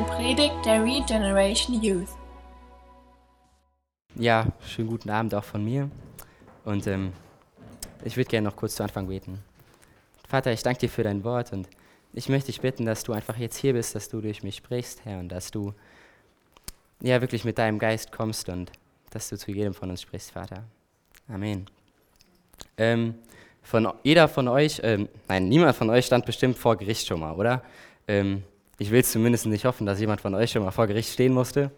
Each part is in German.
eine Predigt der Regeneration Youth. Ja, schönen guten Abend auch von mir. Und ähm, ich würde gerne noch kurz zu Anfang beten. Vater, ich danke dir für dein Wort und ich möchte dich bitten, dass du einfach jetzt hier bist, dass du durch mich sprichst, Herr, und dass du ja wirklich mit deinem Geist kommst und dass du zu jedem von uns sprichst, Vater. Amen. Ähm, von jeder von euch, ähm, nein, niemand von euch stand bestimmt vor Gericht schon mal, oder? Ähm, ich will es zumindest nicht hoffen, dass jemand von euch schon mal vor Gericht stehen musste.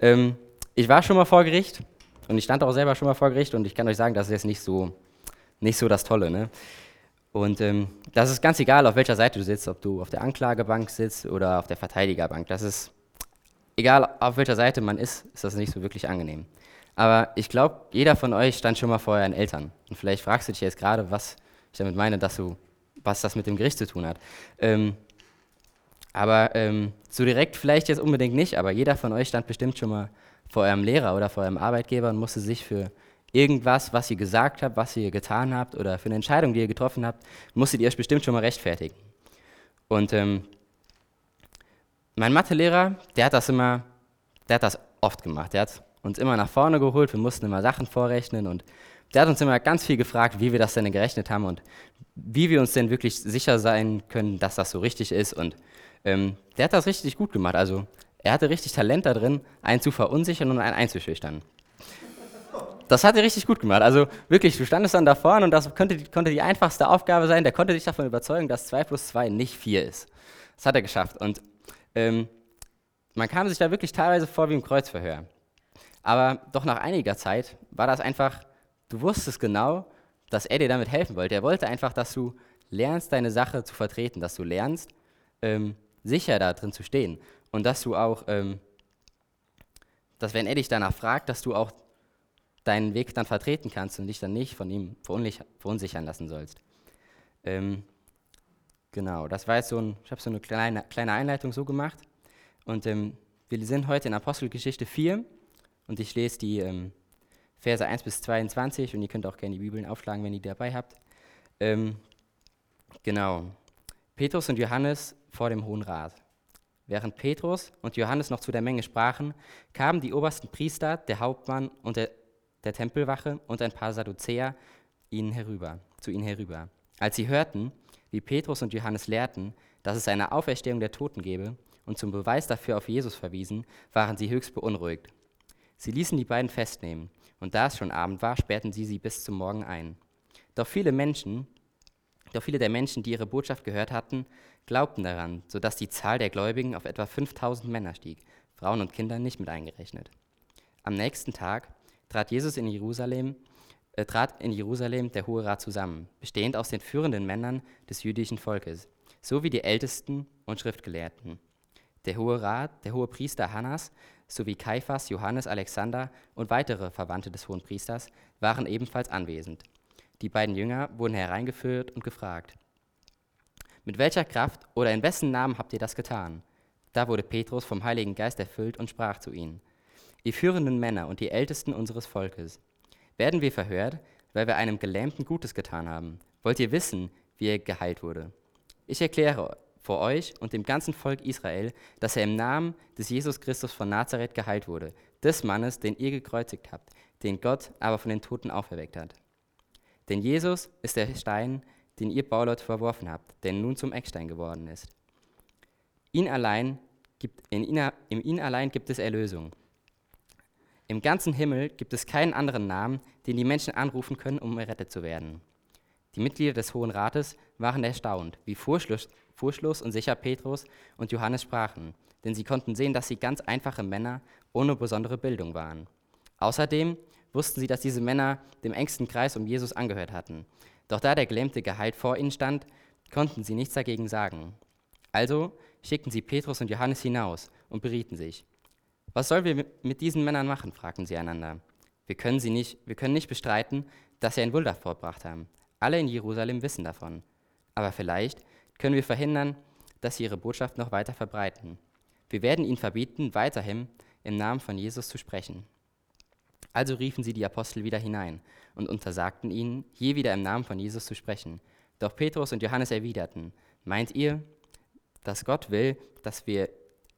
Ähm, ich war schon mal vor Gericht und ich stand auch selber schon mal vor Gericht und ich kann euch sagen, das ist jetzt nicht so, nicht so das Tolle. Ne? Und ähm, das ist ganz egal, auf welcher Seite du sitzt, ob du auf der Anklagebank sitzt oder auf der Verteidigerbank. Das ist egal, auf welcher Seite man ist, ist das nicht so wirklich angenehm. Aber ich glaube, jeder von euch stand schon mal vor euren Eltern. Und vielleicht fragst du dich jetzt gerade, was ich damit meine, dass du, was das mit dem Gericht zu tun hat. Ähm, aber ähm, so direkt vielleicht jetzt unbedingt nicht, aber jeder von euch stand bestimmt schon mal vor eurem Lehrer oder vor eurem Arbeitgeber und musste sich für irgendwas, was ihr gesagt habt, was ihr getan habt oder für eine Entscheidung, die ihr getroffen habt, musstet ihr euch bestimmt schon mal rechtfertigen. Und ähm, mein Mathelehrer, der hat das immer, der hat das oft gemacht. Der hat uns immer nach vorne geholt, wir mussten immer Sachen vorrechnen und der hat uns immer ganz viel gefragt, wie wir das denn gerechnet haben und wie wir uns denn wirklich sicher sein können, dass das so richtig ist. Und ähm, der hat das richtig gut gemacht. Also er hatte richtig Talent da drin, einen zu verunsichern und einen einzuschüchtern. Das hat er richtig gut gemacht. Also wirklich, du standest dann da vorne und das konnte, konnte die einfachste Aufgabe sein. Der konnte dich davon überzeugen, dass 2 plus 2 nicht 4 ist. Das hat er geschafft. Und ähm, man kam sich da wirklich teilweise vor wie im Kreuzverhör. Aber doch nach einiger Zeit war das einfach, du wusstest genau, dass er dir damit helfen wollte. Er wollte einfach, dass du lernst, deine Sache zu vertreten, dass du lernst, ähm, sicher da drin zu stehen. Und dass du auch, ähm, dass wenn er dich danach fragt, dass du auch deinen Weg dann vertreten kannst und dich dann nicht von ihm verunsichern lassen sollst. Ähm, genau, das war jetzt so ein, ich habe so eine kleine, kleine Einleitung so gemacht. Und ähm, wir sind heute in Apostelgeschichte 4 und ich lese die ähm, Verse 1 bis 22 und ihr könnt auch gerne die Bibeln aufschlagen, wenn ihr die dabei habt. Ähm, genau. Petrus und Johannes vor dem Hohen Rat. Während Petrus und Johannes noch zu der Menge sprachen, kamen die obersten Priester, der Hauptmann und der, der Tempelwache und ein paar Sadduzäer ihnen herüber, zu ihnen herüber. Als sie hörten, wie Petrus und Johannes lehrten, dass es eine Auferstehung der Toten gebe und zum Beweis dafür auf Jesus verwiesen, waren sie höchst beunruhigt. Sie ließen die beiden festnehmen, und da es schon Abend war, sperrten sie sie bis zum Morgen ein. Doch viele Menschen, doch viele der Menschen, die ihre Botschaft gehört hatten, glaubten daran, sodass die Zahl der Gläubigen auf etwa 5000 Männer stieg, Frauen und Kinder nicht mit eingerechnet. Am nächsten Tag trat Jesus in Jerusalem, äh, trat in Jerusalem der Hohe Rat zusammen, bestehend aus den führenden Männern des jüdischen Volkes, sowie die Ältesten und Schriftgelehrten. Der Hohe Rat, der hohe Priester Hannas sowie Kaiphas, Johannes, Alexander und weitere Verwandte des hohen Priesters waren ebenfalls anwesend. Die beiden Jünger wurden hereingeführt und gefragt, mit welcher Kraft oder in wessen Namen habt ihr das getan? Da wurde Petrus vom Heiligen Geist erfüllt und sprach zu ihnen, ihr führenden Männer und die Ältesten unseres Volkes, werden wir verhört, weil wir einem Gelähmten Gutes getan haben? Wollt ihr wissen, wie er geheilt wurde? Ich erkläre vor euch und dem ganzen Volk Israel, dass er im Namen des Jesus Christus von Nazareth geheilt wurde, des Mannes, den ihr gekreuzigt habt, den Gott aber von den Toten auferweckt hat. Denn Jesus ist der Stein, den ihr Bauleute verworfen habt, der nun zum Eckstein geworden ist. Ihn allein gibt, in, ihn, in ihn allein gibt es Erlösung. Im ganzen Himmel gibt es keinen anderen Namen, den die Menschen anrufen können, um errettet zu werden. Die Mitglieder des Hohen Rates waren erstaunt, wie Vorschluss, Vorschluss und sicher Petrus und Johannes sprachen, denn sie konnten sehen, dass sie ganz einfache Männer ohne besondere Bildung waren. Außerdem wussten sie, dass diese Männer dem engsten Kreis um Jesus angehört hatten. Doch da der Gelähmte geheilt vor ihnen stand, konnten sie nichts dagegen sagen. Also schickten sie Petrus und Johannes hinaus und berieten sich. Was sollen wir mit diesen Männern machen? fragten sie einander. Wir können, sie nicht, wir können nicht bestreiten, dass sie ein Wunder vorgebracht haben. Alle in Jerusalem wissen davon. Aber vielleicht können wir verhindern, dass sie ihre Botschaft noch weiter verbreiten. Wir werden ihnen verbieten, weiterhin im Namen von Jesus zu sprechen. Also riefen sie die Apostel wieder hinein und untersagten ihnen, je wieder im Namen von Jesus zu sprechen. Doch Petrus und Johannes erwiderten, meint ihr, dass Gott will, dass wir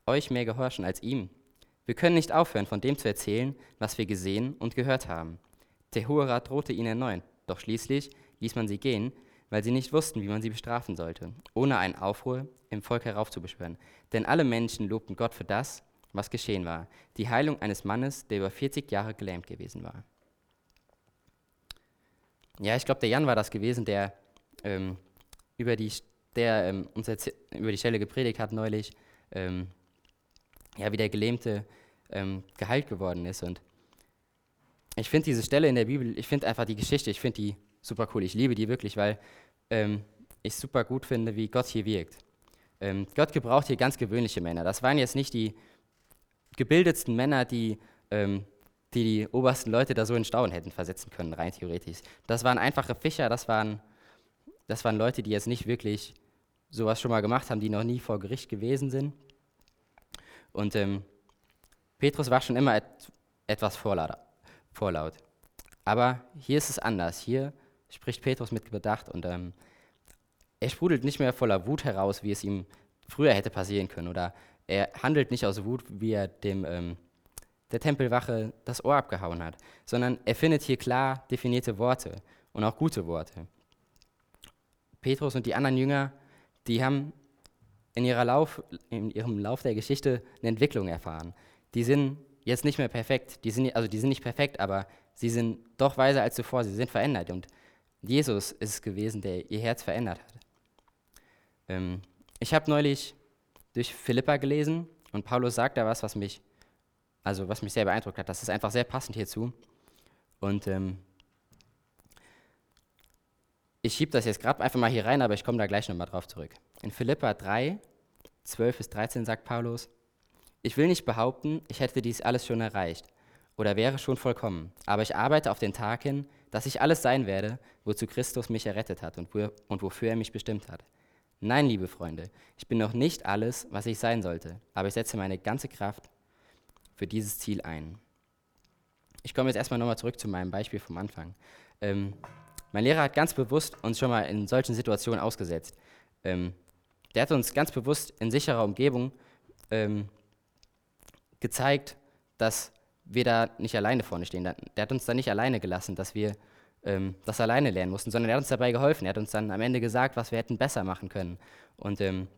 euch mehr gehorchen als ihm? Wir können nicht aufhören, von dem zu erzählen, was wir gesehen und gehört haben. Rat drohte ihnen erneut, doch schließlich ließ man sie gehen, weil sie nicht wussten, wie man sie bestrafen sollte, ohne einen Aufruhr im Volk heraufzubeschwören. Denn alle Menschen lobten Gott für das, was geschehen war, die Heilung eines Mannes, der über 40 Jahre gelähmt gewesen war. Ja, ich glaube, der Jan war das gewesen, der ähm, über, die, der, ähm, uns über die Stelle gepredigt hat neulich, ähm, ja, wie der Gelähmte ähm, geheilt geworden ist. Und ich finde diese Stelle in der Bibel, ich finde einfach die Geschichte, ich finde die super cool. Ich liebe die wirklich, weil ähm, ich super gut finde, wie Gott hier wirkt. Gott gebraucht hier ganz gewöhnliche Männer. Das waren jetzt nicht die gebildetsten Männer, die, die die obersten Leute da so in Staunen hätten versetzen können, rein theoretisch. Das waren einfache Fischer, das waren, das waren Leute, die jetzt nicht wirklich sowas schon mal gemacht haben, die noch nie vor Gericht gewesen sind. Und ähm, Petrus war schon immer et etwas vorlaut, vorlaut. Aber hier ist es anders. Hier spricht Petrus mit Bedacht und ähm, er sprudelt nicht mehr voller Wut heraus, wie es ihm früher hätte passieren können. Oder er handelt nicht aus Wut, wie er dem, ähm, der Tempelwache das Ohr abgehauen hat, sondern er findet hier klar definierte Worte und auch gute Worte. Petrus und die anderen Jünger, die haben in, ihrer Lauf, in ihrem Lauf der Geschichte eine Entwicklung erfahren. Die sind jetzt nicht mehr perfekt, die sind, also die sind nicht perfekt, aber sie sind doch weiser als zuvor, sie sind verändert. Und Jesus ist es gewesen, der ihr Herz verändert hat. Ähm, ich habe neulich durch Philippa gelesen und Paulus sagt da was, was mich, also was mich sehr beeindruckt hat. Das ist einfach sehr passend hierzu. Und ähm, ich schiebe das jetzt gerade einfach mal hier rein, aber ich komme da gleich nochmal drauf zurück. In Philippa 3, 12 bis 13 sagt Paulus, ich will nicht behaupten, ich hätte dies alles schon erreicht oder wäre schon vollkommen, aber ich arbeite auf den Tag hin, dass ich alles sein werde, wozu Christus mich errettet hat und, wo, und wofür er mich bestimmt hat. Nein, liebe Freunde, ich bin noch nicht alles, was ich sein sollte, aber ich setze meine ganze Kraft für dieses Ziel ein. Ich komme jetzt erstmal nochmal zurück zu meinem Beispiel vom Anfang. Ähm, mein Lehrer hat ganz bewusst uns schon mal in solchen Situationen ausgesetzt. Ähm, der hat uns ganz bewusst in sicherer Umgebung ähm, gezeigt, dass wir da nicht alleine vorne stehen. Der hat uns da nicht alleine gelassen, dass wir ähm, das alleine lernen mussten, sondern er hat uns dabei geholfen. Er hat uns dann am Ende gesagt, was wir hätten besser machen können. Und ähm,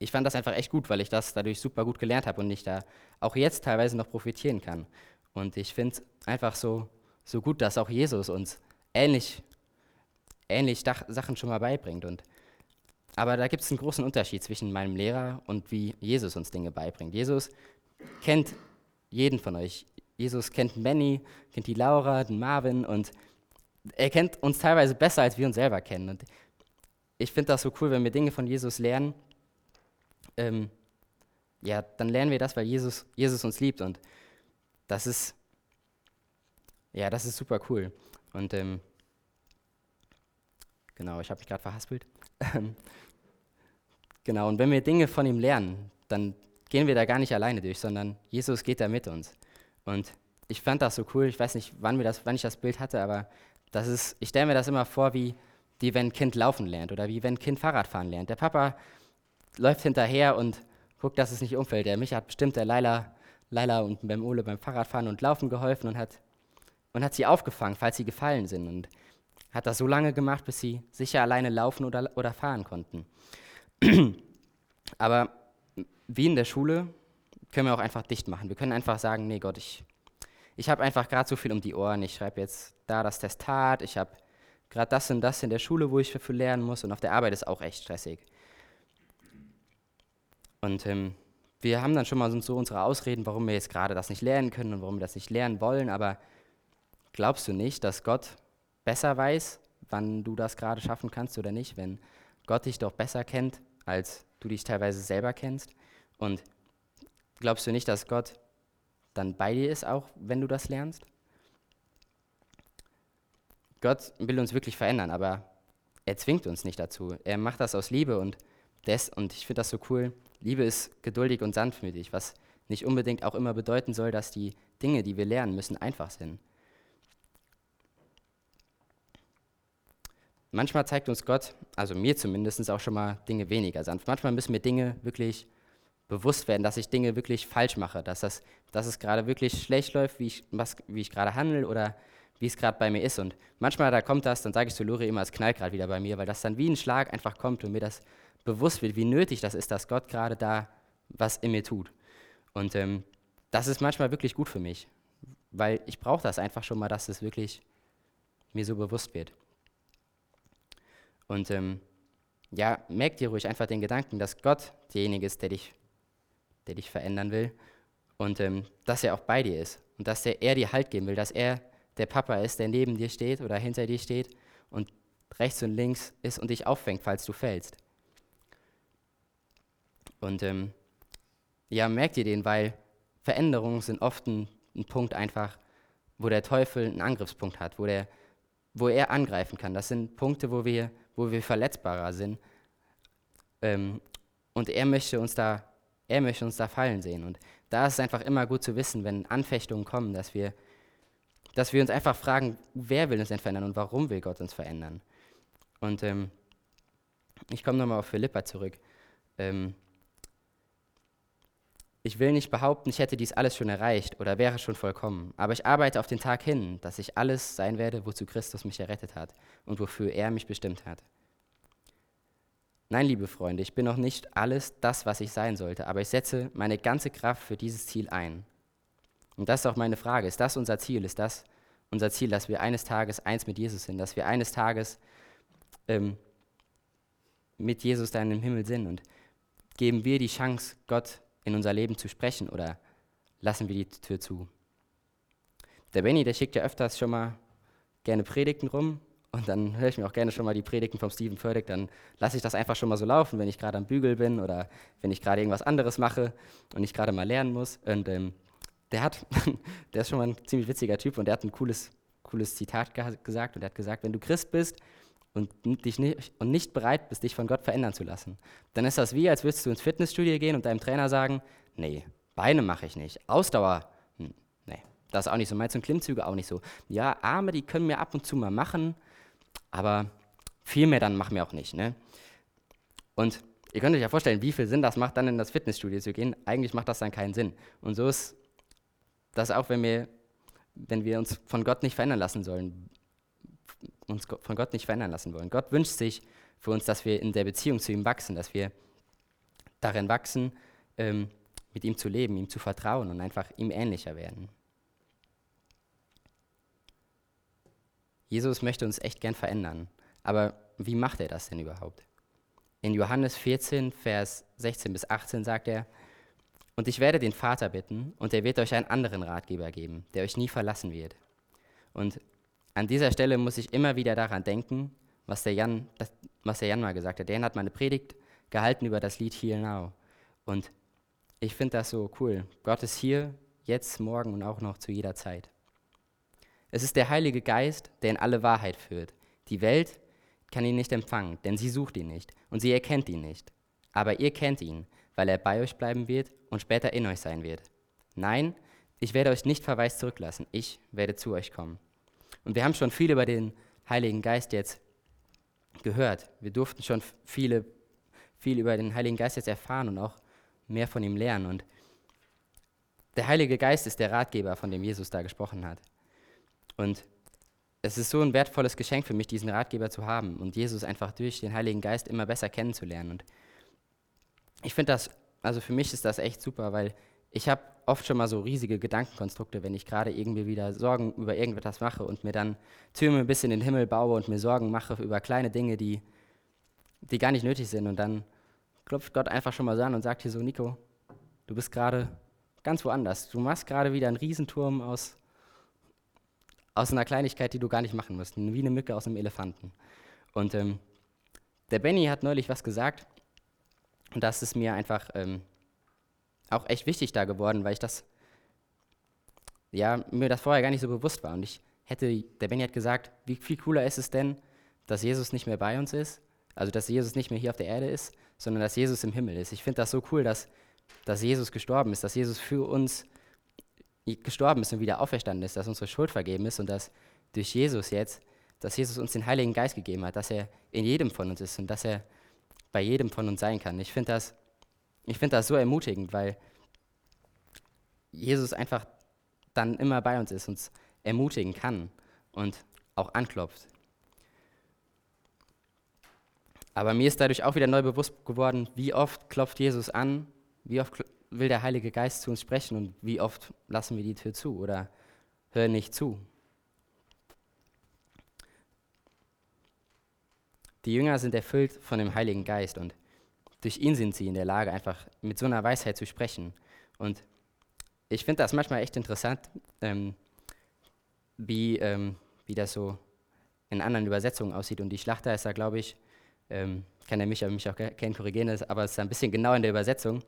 ich fand das einfach echt gut, weil ich das dadurch super gut gelernt habe und ich da auch jetzt teilweise noch profitieren kann. Und ich finde es einfach so, so gut, dass auch Jesus uns ähnlich, ähnlich Sachen schon mal beibringt. Und, aber da gibt es einen großen Unterschied zwischen meinem Lehrer und wie Jesus uns Dinge beibringt. Jesus kennt jeden von euch. Jesus kennt Manny, kennt die Laura, den Marvin und er kennt uns teilweise besser, als wir uns selber kennen. Und ich finde das so cool, wenn wir Dinge von Jesus lernen. Ähm, ja, dann lernen wir das, weil Jesus, Jesus uns liebt und das ist, ja, das ist super cool. Und ähm, genau, ich habe mich gerade verhaspelt. genau, und wenn wir Dinge von ihm lernen, dann gehen wir da gar nicht alleine durch, sondern Jesus geht da mit uns. Und ich fand das so cool, ich weiß nicht, wann, wir das, wann ich das Bild hatte, aber das ist, ich stelle mir das immer vor, wie, wie wenn ein Kind laufen lernt oder wie wenn ein Kind Fahrrad fahren lernt. Der Papa läuft hinterher und guckt, dass es nicht umfällt. Der Micha hat bestimmt der Laila, Laila und beim Ole beim Fahrradfahren und Laufen geholfen und hat, und hat sie aufgefangen, falls sie gefallen sind. Und hat das so lange gemacht, bis sie sicher alleine laufen oder, oder fahren konnten. Aber wie in der Schule können wir auch einfach dicht machen. Wir können einfach sagen, nee Gott, ich, ich habe einfach gerade so viel um die Ohren. Ich schreibe jetzt da das Testat, ich habe gerade das und das in der Schule, wo ich dafür lernen muss und auf der Arbeit ist auch echt stressig. Und ähm, wir haben dann schon mal so unsere Ausreden, warum wir jetzt gerade das nicht lernen können und warum wir das nicht lernen wollen, aber glaubst du nicht, dass Gott besser weiß, wann du das gerade schaffen kannst oder nicht, wenn Gott dich doch besser kennt, als du dich teilweise selber kennst? Und glaubst du nicht, dass Gott dann bei dir ist, auch wenn du das lernst? Gott will uns wirklich verändern, aber er zwingt uns nicht dazu. Er macht das aus Liebe und des, und ich finde das so cool. Liebe ist geduldig und sanftmütig, was nicht unbedingt auch immer bedeuten soll, dass die Dinge, die wir lernen müssen, einfach sind. Manchmal zeigt uns Gott, also mir zumindest, auch schon mal Dinge weniger sanft. Manchmal müssen wir Dinge wirklich bewusst werden, dass ich Dinge wirklich falsch mache, dass, das, dass es gerade wirklich schlecht läuft, wie ich, was, wie ich gerade handle oder wie es gerade bei mir ist. Und manchmal, da kommt das, dann sage ich zu Lori immer, es knallt gerade wieder bei mir, weil das dann wie ein Schlag einfach kommt und mir das bewusst wird, wie nötig das ist, dass Gott gerade da was in mir tut. Und ähm, das ist manchmal wirklich gut für mich, weil ich brauche das einfach schon mal, dass es wirklich mir so bewusst wird. Und ähm, ja, merk dir ruhig einfach den Gedanken, dass Gott derjenige ist, der dich, der dich verändern will und ähm, dass er auch bei dir ist und dass er, er dir Halt geben will, dass er der Papa ist, der neben dir steht oder hinter dir steht und rechts und links ist und dich auffängt, falls du fällst. Und ähm, ja, merkt ihr den, weil Veränderungen sind oft ein, ein, Punkt einfach, wo der Teufel einen Angriffspunkt hat, wo, der, wo er angreifen kann. Das sind Punkte, wo wir, wo wir verletzbarer sind. Ähm, und er möchte uns da, er möchte uns da fallen sehen. Und da ist es einfach immer gut zu wissen, wenn Anfechtungen kommen, dass wir, dass wir uns einfach fragen, wer will uns denn verändern und warum will Gott uns verändern? Und ähm, ich komme nochmal auf Philippa zurück. Ähm, ich will nicht behaupten, ich hätte dies alles schon erreicht oder wäre schon vollkommen, aber ich arbeite auf den Tag hin, dass ich alles sein werde, wozu Christus mich errettet hat und wofür er mich bestimmt hat. Nein, liebe Freunde, ich bin noch nicht alles das, was ich sein sollte, aber ich setze meine ganze Kraft für dieses Ziel ein. Und das ist auch meine Frage, ist das unser Ziel? Ist das unser Ziel, dass wir eines Tages eins mit Jesus sind, dass wir eines Tages ähm, mit Jesus dann im Himmel sind und geben wir die Chance, Gott in unser Leben zu sprechen oder lassen wir die Tür zu? Der Benny, der schickt ja öfters schon mal gerne Predigten rum und dann höre ich mir auch gerne schon mal die Predigten vom Steven Furtick, dann lasse ich das einfach schon mal so laufen, wenn ich gerade am Bügel bin oder wenn ich gerade irgendwas anderes mache und ich gerade mal lernen muss. Und ähm, der hat, der ist schon mal ein ziemlich witziger Typ und der hat ein cooles, cooles Zitat ge gesagt und er hat gesagt, wenn du Christ bist und, dich nicht, und nicht bereit bist, dich von Gott verändern zu lassen, dann ist das wie, als würdest du ins Fitnessstudio gehen und deinem Trainer sagen, nee, Beine mache ich nicht, Ausdauer, hm, nee, das ist auch nicht so, meinst du Klimmzüge auch nicht so. Ja, Arme, die können wir ab und zu mal machen, aber viel mehr dann machen wir auch nicht. Ne? Und ihr könnt euch ja vorstellen, wie viel Sinn das macht, dann in das Fitnessstudio zu gehen. Eigentlich macht das dann keinen Sinn. Und so ist das auch, wenn wir, wenn wir uns von Gott nicht verändern lassen sollen uns von Gott nicht verändern lassen wollen. Gott wünscht sich für uns, dass wir in der Beziehung zu ihm wachsen, dass wir darin wachsen, ähm, mit ihm zu leben, ihm zu vertrauen und einfach ihm ähnlicher werden. Jesus möchte uns echt gern verändern. Aber wie macht er das denn überhaupt? In Johannes 14, Vers 16 bis 18 sagt er, und ich werde den Vater bitten, und er wird euch einen anderen Ratgeber geben, der euch nie verlassen wird. Und an dieser Stelle muss ich immer wieder daran denken, was der Jan, was der Jan mal gesagt hat. Der Jan hat mal eine Predigt gehalten über das Lied Here Now. Und ich finde das so cool. Gott ist hier, jetzt, morgen und auch noch zu jeder Zeit. Es ist der Heilige Geist, der in alle Wahrheit führt. Die Welt kann ihn nicht empfangen, denn sie sucht ihn nicht und sie erkennt ihn nicht. Aber ihr kennt ihn, weil er bei euch bleiben wird und später in euch sein wird. Nein, ich werde euch nicht verwaist zurücklassen, ich werde zu euch kommen. Und wir haben schon viel über den Heiligen Geist jetzt gehört. Wir durften schon viele, viel über den Heiligen Geist jetzt erfahren und auch mehr von ihm lernen. Und der Heilige Geist ist der Ratgeber, von dem Jesus da gesprochen hat. Und es ist so ein wertvolles Geschenk für mich, diesen Ratgeber zu haben und Jesus einfach durch den Heiligen Geist immer besser kennenzulernen. Und ich finde das, also für mich ist das echt super, weil ich habe oft schon mal so riesige Gedankenkonstrukte, wenn ich gerade irgendwie wieder Sorgen über irgendetwas mache und mir dann Türme bis in den Himmel baue und mir Sorgen mache über kleine Dinge, die, die gar nicht nötig sind. Und dann klopft Gott einfach schon mal so an und sagt hier so, Nico, du bist gerade ganz woanders. Du machst gerade wieder einen Riesenturm aus, aus einer Kleinigkeit, die du gar nicht machen musst, wie eine Mücke aus einem Elefanten. Und ähm, der Benny hat neulich was gesagt und das ist mir einfach... Ähm, auch echt wichtig da geworden, weil ich das, ja, mir das vorher gar nicht so bewusst war. Und ich hätte, der Benny hat gesagt, wie viel cooler ist es denn, dass Jesus nicht mehr bei uns ist, also dass Jesus nicht mehr hier auf der Erde ist, sondern dass Jesus im Himmel ist. Ich finde das so cool, dass, dass Jesus gestorben ist, dass Jesus für uns gestorben ist und wieder auferstanden ist, dass unsere Schuld vergeben ist und dass durch Jesus jetzt, dass Jesus uns den Heiligen Geist gegeben hat, dass er in jedem von uns ist und dass er bei jedem von uns sein kann. Ich finde das ich finde das so ermutigend, weil Jesus einfach dann immer bei uns ist, uns ermutigen kann und auch anklopft. Aber mir ist dadurch auch wieder neu bewusst geworden, wie oft klopft Jesus an, wie oft will der Heilige Geist zu uns sprechen und wie oft lassen wir die Tür zu oder hören nicht zu. Die Jünger sind erfüllt von dem Heiligen Geist und durch ihn sind sie in der Lage, einfach mit so einer Weisheit zu sprechen. Und ich finde das manchmal echt interessant, ähm, wie, ähm, wie das so in anderen Übersetzungen aussieht. Und die Schlachter ist da, glaube ich, ähm, kann er mich, mich auch gerne korrigieren, aber es ist ein bisschen genau in der Übersetzung.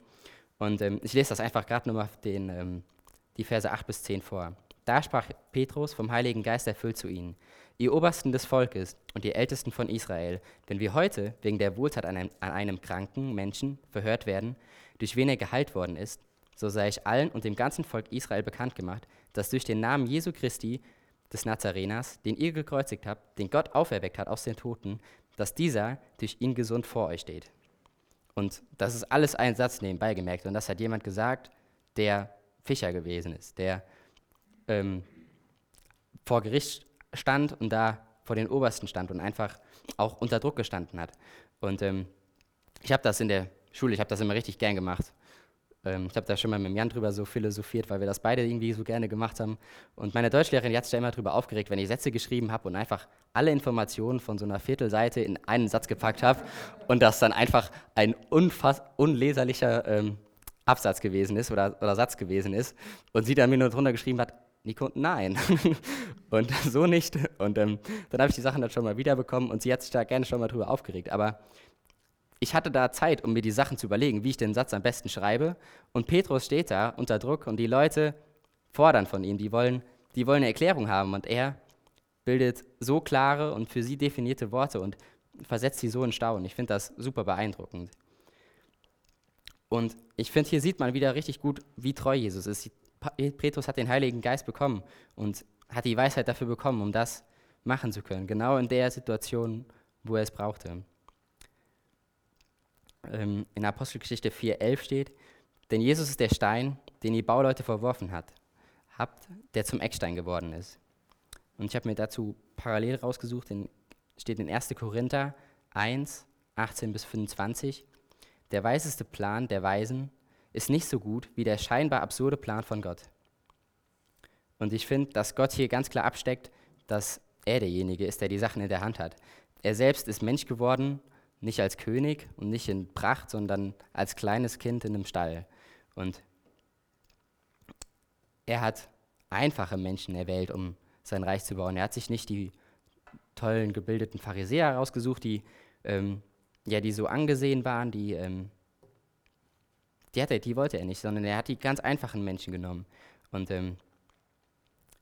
Und ähm, ich lese das einfach gerade nochmal den, ähm, die Verse 8 bis 10 vor. Da sprach Petrus vom Heiligen Geist erfüllt zu ihnen, ihr Obersten des Volkes und ihr Ältesten von Israel, wenn wir heute wegen der Wohltat an einem, an einem kranken Menschen verhört werden, durch wen er geheilt worden ist, so sei ich allen und dem ganzen Volk Israel bekannt gemacht, dass durch den Namen Jesu Christi des Nazareners, den ihr gekreuzigt habt, den Gott auferweckt hat aus den Toten, dass dieser durch ihn gesund vor euch steht. Und das ist alles ein Satz nebenbei gemerkt. Und das hat jemand gesagt, der Fischer gewesen ist, der ähm, vor Gericht stand und da vor den Obersten stand und einfach auch unter Druck gestanden hat. Und ähm, ich habe das in der Schule, ich habe das immer richtig gern gemacht. Ähm, ich habe da schon mal mit Jan drüber so philosophiert, weil wir das beide irgendwie so gerne gemacht haben. Und meine Deutschlehrerin hat sich da immer drüber aufgeregt, wenn ich Sätze geschrieben habe und einfach alle Informationen von so einer Viertelseite in einen Satz gepackt habe und das dann einfach ein unfass unleserlicher ähm, Absatz gewesen ist oder, oder Satz gewesen ist und sie dann mir nur drunter geschrieben hat, Nico, nein. und so nicht. Und ähm, dann habe ich die Sachen dann schon mal wiederbekommen und sie hat sich da gerne schon mal drüber aufgeregt. Aber ich hatte da Zeit, um mir die Sachen zu überlegen, wie ich den Satz am besten schreibe. Und Petrus steht da unter Druck und die Leute fordern von ihm, die wollen, die wollen eine Erklärung haben. Und er bildet so klare und für sie definierte Worte und versetzt sie so in Staunen. Ich finde das super beeindruckend. Und ich finde, hier sieht man wieder richtig gut, wie treu Jesus ist. Petrus hat den Heiligen Geist bekommen und hat die Weisheit dafür bekommen, um das machen zu können. Genau in der Situation, wo er es brauchte ähm, in Apostelgeschichte 4,11 steht, denn Jesus ist der Stein, den die Bauleute verworfen hat, habt, der zum Eckstein geworden ist. Und ich habe mir dazu parallel rausgesucht, in, steht in 1. Korinther 1, 18 bis 25, der weiseste Plan der Weisen ist nicht so gut wie der scheinbar absurde Plan von Gott. Und ich finde, dass Gott hier ganz klar absteckt, dass er derjenige ist, der die Sachen in der Hand hat. Er selbst ist Mensch geworden nicht als König und nicht in Pracht, sondern als kleines Kind in einem Stall. Und er hat einfache Menschen erwählt, um sein Reich zu bauen. Er hat sich nicht die tollen, gebildeten Pharisäer herausgesucht, die, ähm, ja, die so angesehen waren, die, ähm, die, er, die wollte er nicht, sondern er hat die ganz einfachen Menschen genommen. Und ähm,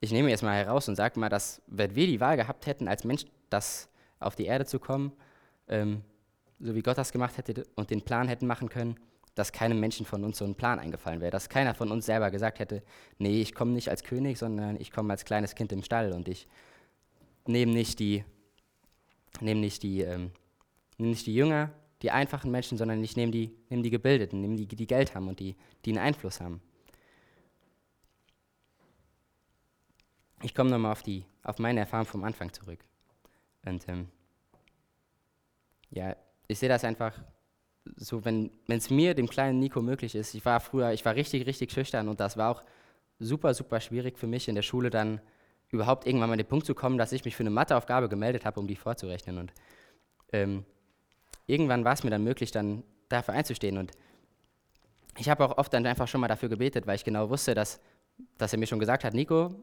ich nehme jetzt mal heraus und sage mal, dass wenn wir die Wahl gehabt hätten, als Mensch das auf die Erde zu kommen, ähm, so wie Gott das gemacht hätte und den Plan hätten machen können, dass keinem Menschen von uns so ein Plan eingefallen wäre, dass keiner von uns selber gesagt hätte, nee, ich komme nicht als König, sondern ich komme als kleines Kind im Stall und ich nehme nicht die, nehme nicht die, ähm, nehme nicht die Jünger, die einfachen Menschen, sondern ich nehme die, nehme die Gebildeten, nehme die, die Geld haben und die, die einen Einfluss haben. Ich komme nochmal auf, auf meine Erfahrung vom Anfang zurück. Und ähm, ja, ich sehe das einfach so, wenn es mir, dem kleinen Nico, möglich ist. Ich war früher, ich war richtig, richtig schüchtern und das war auch super, super schwierig für mich in der Schule dann überhaupt irgendwann mal an den Punkt zu kommen, dass ich mich für eine Matheaufgabe gemeldet habe, um die vorzurechnen. Und ähm, irgendwann war es mir dann möglich, dann dafür einzustehen. Und ich habe auch oft dann einfach schon mal dafür gebetet, weil ich genau wusste, dass, dass er mir schon gesagt hat, Nico,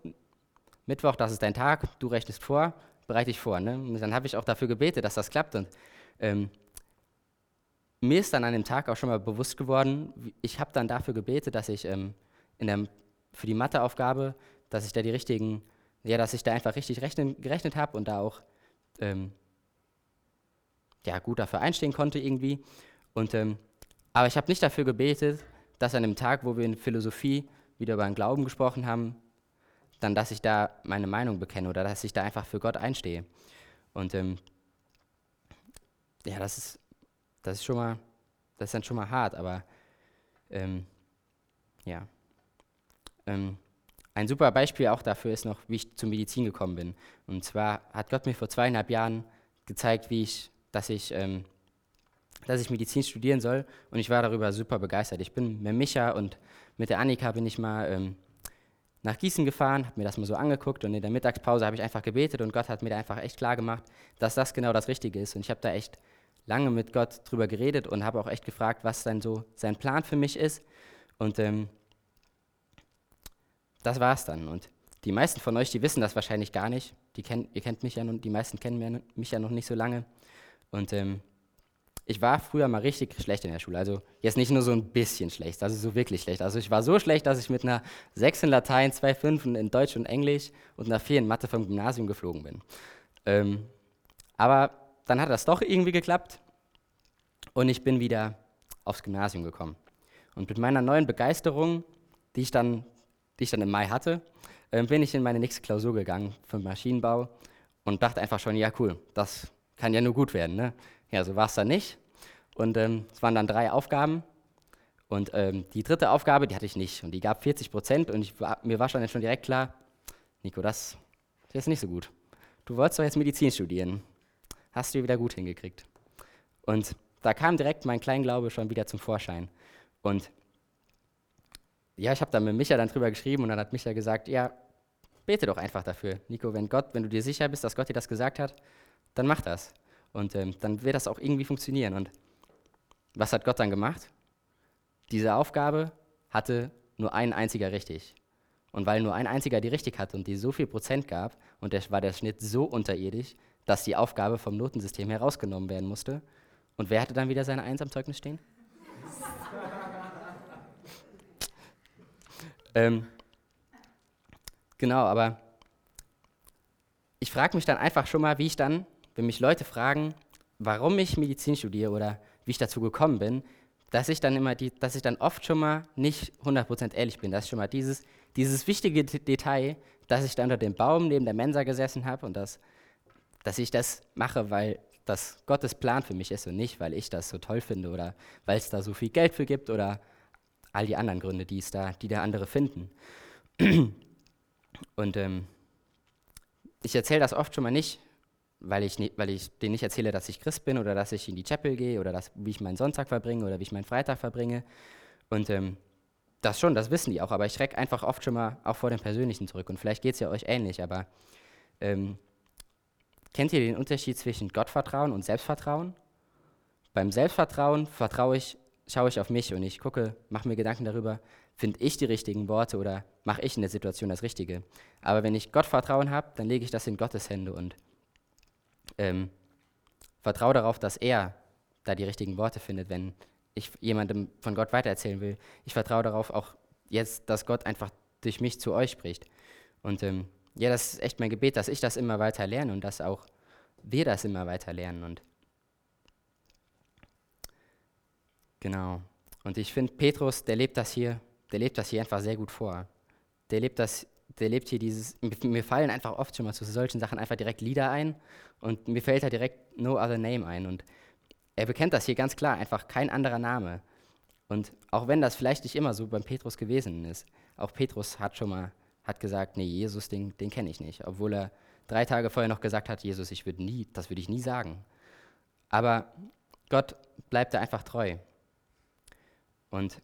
Mittwoch, das ist dein Tag, du rechnest vor, bereite dich vor. Ne? Und dann habe ich auch dafür gebetet, dass das klappt. Und ähm, mir ist dann an dem Tag auch schon mal bewusst geworden, ich habe dann dafür gebetet, dass ich ähm, in der, für die Matheaufgabe, dass ich da die richtigen, ja, dass ich da einfach richtig rechnen, gerechnet habe und da auch ähm, ja, gut dafür einstehen konnte irgendwie. Und, ähm, aber ich habe nicht dafür gebetet, dass an dem Tag, wo wir in Philosophie wieder über den Glauben gesprochen haben, dann, dass ich da meine Meinung bekenne oder dass ich da einfach für Gott einstehe. Und ähm, ja, das ist das ist schon mal, das ist dann schon mal hart, aber Ähm, ja. Ähm, ein super Beispiel auch dafür ist noch, wie ich zur Medizin gekommen bin. Und zwar hat Gott mir vor zweieinhalb Jahren gezeigt, wie ich, dass ich, ähm, dass ich Medizin studieren soll. Und ich war darüber super begeistert. Ich bin mit Micha und mit der Annika bin ich mal ähm, nach Gießen gefahren, habe mir das mal so angeguckt und in der Mittagspause habe ich einfach gebetet und Gott hat mir da einfach echt klar gemacht, dass das genau das Richtige ist. Und ich habe da echt lange mit Gott drüber geredet und habe auch echt gefragt, was dann so sein Plan für mich ist. Und ähm, das es dann. Und die meisten von euch, die wissen das wahrscheinlich gar nicht. Die kennt, ihr kennt mich ja nun, die meisten kennen mich ja noch nicht so lange. Und ähm, ich war früher mal richtig schlecht in der Schule. Also jetzt nicht nur so ein bisschen schlecht, also so wirklich schlecht. Also ich war so schlecht, dass ich mit einer 6 in Latein, 2 5 in Deutsch und Englisch und einer 4 in Mathe vom Gymnasium geflogen bin. Ähm, aber dann hat das doch irgendwie geklappt und ich bin wieder aufs Gymnasium gekommen. Und mit meiner neuen Begeisterung, die ich dann, die ich dann im Mai hatte, äh, bin ich in meine nächste Klausur gegangen für Maschinenbau und dachte einfach schon, ja cool, das kann ja nur gut werden. Ne? Ja, so war es dann nicht. Und ähm, es waren dann drei Aufgaben. Und ähm, die dritte Aufgabe, die hatte ich nicht. Und die gab 40 Prozent. Und war, mir war schon, schon direkt klar, Nico, das ist jetzt nicht so gut. Du wolltest doch jetzt Medizin studieren. Hast du wieder gut hingekriegt. Und da kam direkt mein Kleinglaube schon wieder zum Vorschein. Und ja, ich habe dann mit Micha dann drüber geschrieben und dann hat Micha gesagt, ja, bete doch einfach dafür. Nico, wenn Gott, wenn du dir sicher bist, dass Gott dir das gesagt hat, dann mach das. Und ähm, dann wird das auch irgendwie funktionieren. Und was hat Gott dann gemacht? Diese Aufgabe hatte nur ein einziger richtig. Und weil nur ein einziger die richtig hatte und die so viel Prozent gab, und der, war der Schnitt so unterirdisch, dass die Aufgabe vom Notensystem herausgenommen werden musste. Und wer hatte dann wieder seine Eins am Zeugnis stehen? ähm, genau, aber ich frage mich dann einfach schon mal, wie ich dann wenn mich Leute fragen, warum ich Medizin studiere oder wie ich dazu gekommen bin, dass ich dann immer die, dass ich dann oft schon mal nicht 100% ehrlich bin, dass ich schon mal dieses, dieses wichtige Detail, dass ich da unter dem Baum neben der Mensa gesessen habe und das, dass ich das mache, weil das Gottes Plan für mich ist und nicht, weil ich das so toll finde oder weil es da so viel Geld für gibt oder all die anderen Gründe, die es da, die der andere finden. Und ähm, ich erzähle das oft schon mal nicht, weil ich, weil ich denen nicht erzähle, dass ich Christ bin oder dass ich in die Chapel gehe oder dass, wie ich meinen Sonntag verbringe oder wie ich meinen Freitag verbringe. Und ähm, das schon, das wissen die auch, aber ich schrecke einfach oft schon mal auch vor dem Persönlichen zurück. Und vielleicht geht es ja euch ähnlich, aber ähm, kennt ihr den Unterschied zwischen Gottvertrauen und Selbstvertrauen? Beim Selbstvertrauen vertraue ich, schaue ich auf mich und ich gucke, mache mir Gedanken darüber, finde ich die richtigen Worte oder mache ich in der Situation das Richtige. Aber wenn ich Gottvertrauen habe, dann lege ich das in Gottes Hände und ähm, vertraue darauf, dass er da die richtigen Worte findet, wenn ich jemandem von Gott weitererzählen will. Ich vertraue darauf auch jetzt, dass Gott einfach durch mich zu euch spricht. Und ähm, ja, das ist echt mein Gebet, dass ich das immer weiter lerne und dass auch wir das immer weiter lernen. Und genau. Und ich finde, Petrus, der lebt das hier, der lebt das hier einfach sehr gut vor. Der lebt das der lebt hier dieses, mir fallen einfach oft schon mal zu solchen Sachen einfach direkt Lieder ein und mir fällt da direkt No Other Name ein und er bekennt das hier ganz klar, einfach kein anderer Name. Und auch wenn das vielleicht nicht immer so beim Petrus gewesen ist, auch Petrus hat schon mal hat gesagt, nee, Jesus, den, den kenne ich nicht, obwohl er drei Tage vorher noch gesagt hat, Jesus, ich würde nie, das würde ich nie sagen. Aber Gott bleibt da einfach treu. Und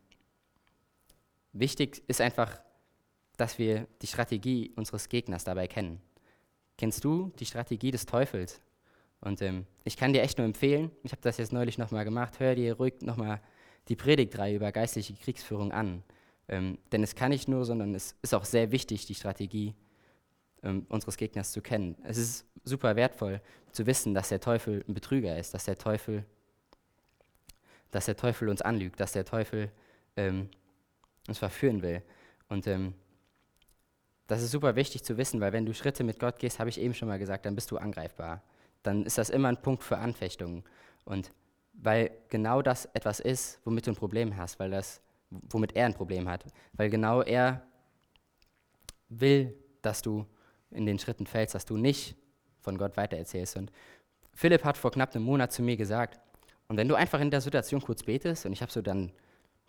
wichtig ist einfach, dass wir die Strategie unseres Gegners dabei kennen. Kennst du die Strategie des Teufels? Und ähm, ich kann dir echt nur empfehlen, ich habe das jetzt neulich nochmal gemacht, hör dir ruhig nochmal die Predigtreihe über geistliche Kriegsführung an. Ähm, denn es kann nicht nur, sondern es ist auch sehr wichtig, die Strategie ähm, unseres Gegners zu kennen. Es ist super wertvoll zu wissen, dass der Teufel ein Betrüger ist, dass der Teufel, dass der Teufel uns anlügt, dass der Teufel ähm, uns verführen will. Und ähm, das ist super wichtig zu wissen, weil wenn du Schritte mit Gott gehst, habe ich eben schon mal gesagt, dann bist du angreifbar. Dann ist das immer ein Punkt für Anfechtungen. Und weil genau das etwas ist, womit du ein Problem hast, weil das, womit er ein Problem hat. Weil genau er will, dass du in den Schritten fällst, dass du nicht von Gott weitererzählst. Und Philipp hat vor knapp einem Monat zu mir gesagt, und wenn du einfach in der Situation kurz betest, und ich habe so dann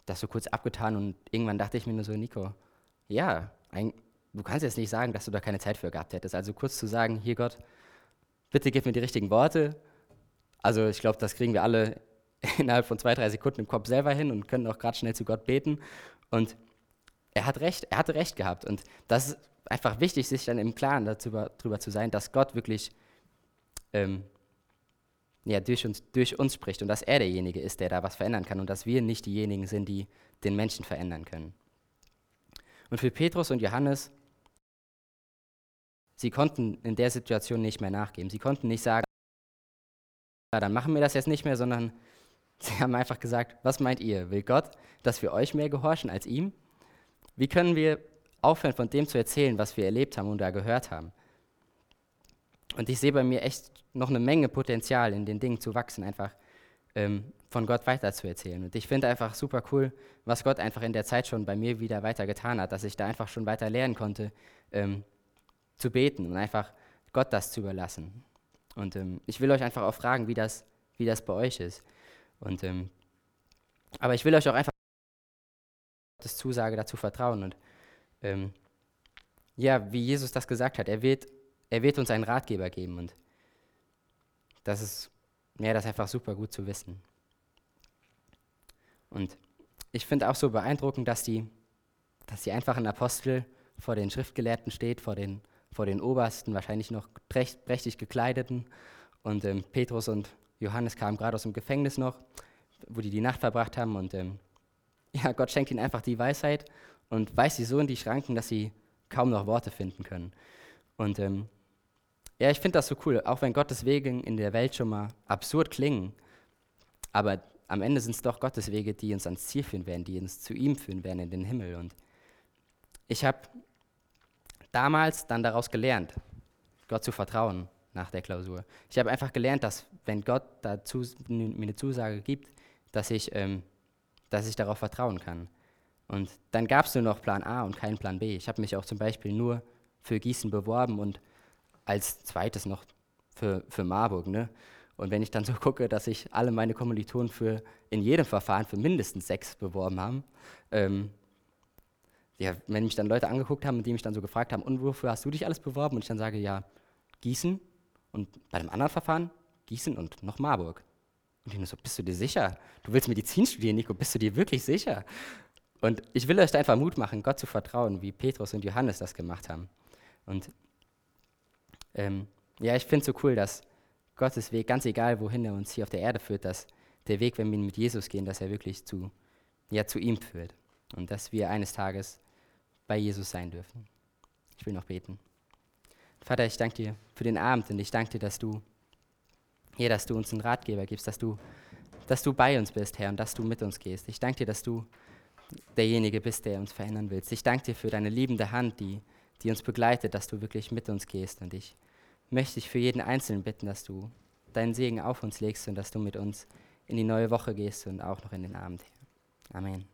das so kurz abgetan und irgendwann dachte ich mir nur so, Nico, ja, ein, du kannst jetzt nicht sagen, dass du da keine Zeit für gehabt hättest. Also kurz zu sagen, hier Gott, bitte gib mir die richtigen Worte. Also ich glaube, das kriegen wir alle innerhalb von zwei, drei Sekunden im Kopf selber hin und können auch gerade schnell zu Gott beten. Und er hat recht, er hatte recht gehabt. Und das ist einfach wichtig, sich dann im Klaren darüber, zu sein, dass Gott wirklich ähm, ja, durch, uns, durch uns spricht und dass er derjenige ist, der da was verändern kann und dass wir nicht diejenigen sind, die den Menschen verändern können. Und für Petrus und Johannes, sie konnten in der Situation nicht mehr nachgeben. Sie konnten nicht sagen, ja, dann machen wir das jetzt nicht mehr, sondern sie haben einfach gesagt, was meint ihr? Will Gott, dass wir euch mehr gehorchen als ihm? Wie können wir aufhören, von dem zu erzählen, was wir erlebt haben und da gehört haben? Und ich sehe bei mir echt noch eine Menge Potenzial in den Dingen zu wachsen, einfach ähm, von Gott weiterzuerzählen. Und ich finde einfach super cool, was Gott einfach in der Zeit schon bei mir wieder weiter getan hat, dass ich da einfach schon weiter lernen konnte, ähm, zu beten und einfach Gott das zu überlassen. Und ähm, ich will euch einfach auch fragen, wie das, wie das bei euch ist. Und, ähm, aber ich will euch auch einfach Gottes Zusage dazu vertrauen. Und ähm, ja, wie Jesus das gesagt hat, er wird er wird uns einen Ratgeber geben und das ist, ja, das ist einfach super gut zu wissen. Und ich finde auch so beeindruckend, dass die, dass die einfachen Apostel vor den Schriftgelehrten steht, vor den, vor den Obersten, wahrscheinlich noch prächtig gekleideten. Und ähm, Petrus und Johannes kamen gerade aus dem Gefängnis noch, wo die die Nacht verbracht haben. Und ähm, ja, Gott schenkt ihnen einfach die Weisheit und weist sie so in die Schranken, dass sie kaum noch Worte finden können. Und ähm, ja, ich finde das so cool, auch wenn Gottes Wege in der Welt schon mal absurd klingen, aber am Ende sind es doch Gottes Wege, die uns ans Ziel führen werden, die uns zu ihm führen werden in den Himmel. Und ich habe damals dann daraus gelernt, Gott zu vertrauen nach der Klausur. Ich habe einfach gelernt, dass wenn Gott dazu, mir eine Zusage gibt, dass ich, ähm, dass ich darauf vertrauen kann. Und dann gab es nur noch Plan A und keinen Plan B. Ich habe mich auch zum Beispiel nur für Gießen beworben und als zweites noch für, für Marburg. Ne? Und wenn ich dann so gucke, dass sich alle meine Kommilitonen für in jedem Verfahren für mindestens sechs beworben haben, ähm, ja, wenn mich dann Leute angeguckt haben, die mich dann so gefragt haben, und wofür hast du dich alles beworben? Und ich dann sage, ja, Gießen und bei dem anderen Verfahren Gießen und noch Marburg. Und ich nur so, bist du dir sicher? Du willst Medizin studieren, Nico, bist du dir wirklich sicher? Und ich will euch da einfach Mut machen, Gott zu vertrauen, wie Petrus und Johannes das gemacht haben. Und ähm, ja, ich finde es so cool, dass Gottes Weg, ganz egal wohin er uns hier auf der Erde führt, dass der Weg, wenn wir mit Jesus gehen, dass er wirklich zu, ja, zu ihm führt. Und dass wir eines Tages bei Jesus sein dürfen. Ich will noch beten. Vater, ich danke dir für den Abend und ich danke dir, dass du, ja, dass du uns einen Ratgeber gibst, dass du, dass du bei uns bist, Herr, und dass du mit uns gehst. Ich danke dir, dass du derjenige bist, der uns verändern willst. Ich danke dir für deine liebende Hand, die, die uns begleitet, dass du wirklich mit uns gehst. Und ich möchte ich für jeden Einzelnen bitten, dass du deinen Segen auf uns legst und dass du mit uns in die neue Woche gehst und auch noch in den Abend. Amen.